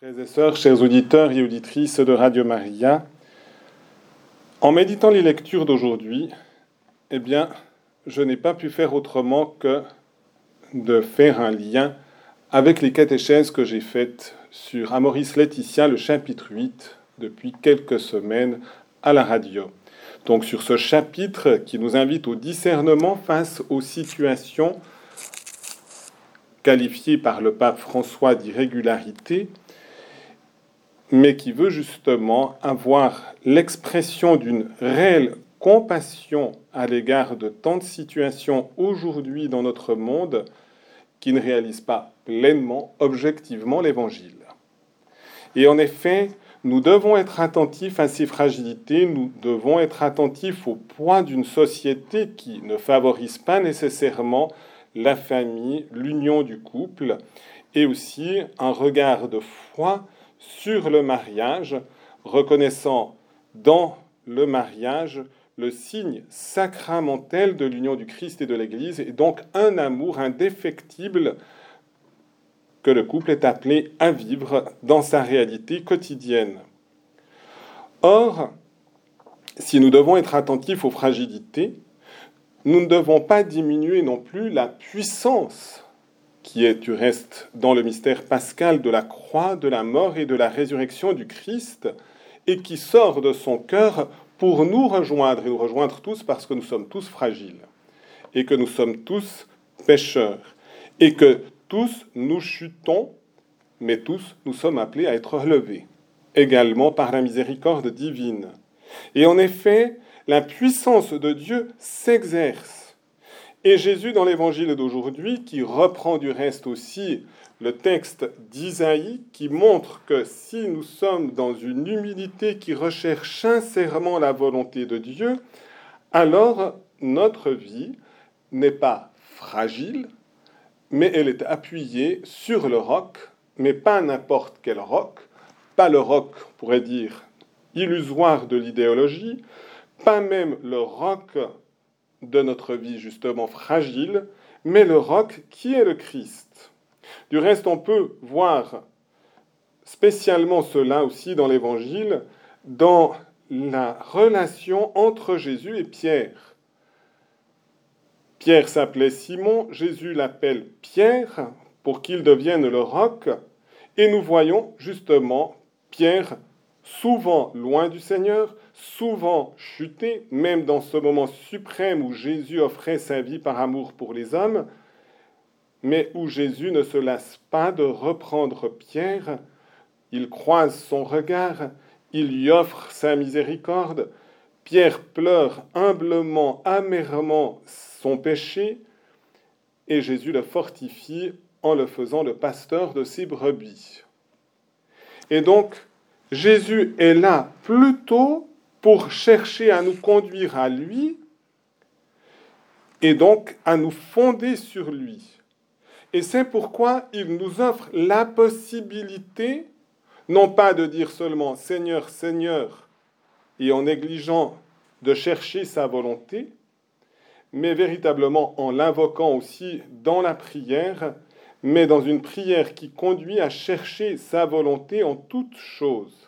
Frères et sœurs, chers auditeurs et auditrices de Radio Maria, en méditant les lectures d'aujourd'hui, eh bien, je n'ai pas pu faire autrement que de faire un lien avec les catéchèses que j'ai faites sur Amoris Laetitia, le chapitre 8, depuis quelques semaines à la radio. Donc sur ce chapitre qui nous invite au discernement face aux situations qualifiées par le pape François d'irrégularité, mais qui veut justement avoir l'expression d'une réelle compassion à l'égard de tant de situations aujourd'hui dans notre monde qui ne réalisent pas pleinement, objectivement l'Évangile. Et en effet, nous devons être attentifs à ces fragilités, nous devons être attentifs au poids d'une société qui ne favorise pas nécessairement la famille, l'union du couple, et aussi un regard de foi sur le mariage, reconnaissant dans le mariage le signe sacramentel de l'union du Christ et de l'Église, et donc un amour indéfectible que le couple est appelé à vivre dans sa réalité quotidienne. Or, si nous devons être attentifs aux fragilités, nous ne devons pas diminuer non plus la puissance qui est du reste dans le mystère pascal de la croix, de la mort et de la résurrection du Christ, et qui sort de son cœur pour nous rejoindre, et nous rejoindre tous parce que nous sommes tous fragiles, et que nous sommes tous pécheurs, et que tous nous chutons, mais tous nous sommes appelés à être relevés, également par la miséricorde divine. Et en effet, la puissance de Dieu s'exerce et Jésus, dans l'évangile d'aujourd'hui, qui reprend du reste aussi le texte d'Isaïe, qui montre que si nous sommes dans une humilité qui recherche sincèrement la volonté de Dieu, alors notre vie n'est pas fragile, mais elle est appuyée sur le roc, mais pas n'importe quel roc, pas le roc, on pourrait dire, illusoire de l'idéologie, pas même le roc de notre vie justement fragile, mais le roc qui est le Christ. Du reste, on peut voir spécialement cela aussi dans l'Évangile, dans la relation entre Jésus et Pierre. Pierre s'appelait Simon, Jésus l'appelle Pierre pour qu'il devienne le roc, et nous voyons justement Pierre souvent loin du Seigneur, souvent chuté, même dans ce moment suprême où Jésus offrait sa vie par amour pour les hommes, mais où Jésus ne se lasse pas de reprendre Pierre, il croise son regard, il lui offre sa miséricorde, Pierre pleure humblement, amèrement son péché, et Jésus le fortifie en le faisant le pasteur de ses brebis. Et donc, Jésus est là plutôt pour chercher à nous conduire à lui et donc à nous fonder sur lui. Et c'est pourquoi il nous offre la possibilité, non pas de dire seulement Seigneur, Seigneur, et en négligeant de chercher sa volonté, mais véritablement en l'invoquant aussi dans la prière, mais dans une prière qui conduit à chercher sa volonté en toutes choses.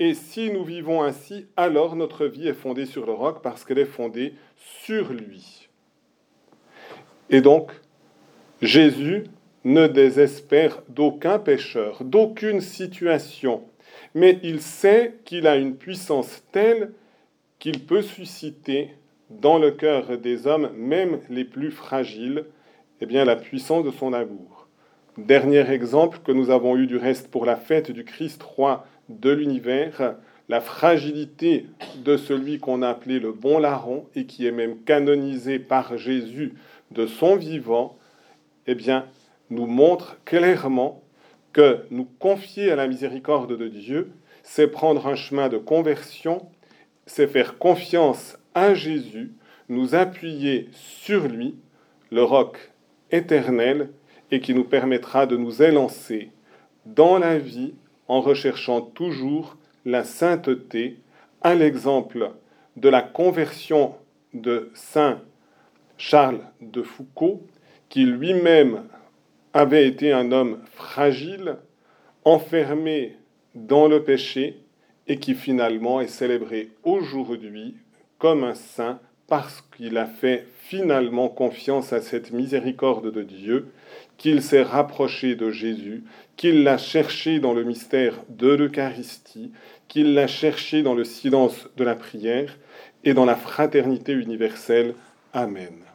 Et si nous vivons ainsi, alors notre vie est fondée sur le roc parce qu'elle est fondée sur lui. Et donc, Jésus ne désespère d'aucun pécheur, d'aucune situation, mais il sait qu'il a une puissance telle qu'il peut susciter dans le cœur des hommes, même les plus fragiles, eh bien, la puissance de son amour. Dernier exemple que nous avons eu du reste pour la fête du Christ roi de l'univers, la fragilité de celui qu'on a appelé le bon larron et qui est même canonisé par Jésus de son vivant, eh bien, nous montre clairement que nous confier à la miséricorde de Dieu, c'est prendre un chemin de conversion, c'est faire confiance à Jésus, nous appuyer sur lui, le roc éternel et qui nous permettra de nous élancer dans la vie en recherchant toujours la sainteté, à l'exemple de la conversion de Saint Charles de Foucault, qui lui-même avait été un homme fragile, enfermé dans le péché et qui finalement est célébré aujourd'hui comme un saint parce qu'il a fait finalement confiance à cette miséricorde de Dieu, qu'il s'est rapproché de Jésus, qu'il l'a cherché dans le mystère de l'Eucharistie, qu'il l'a cherché dans le silence de la prière et dans la fraternité universelle. Amen.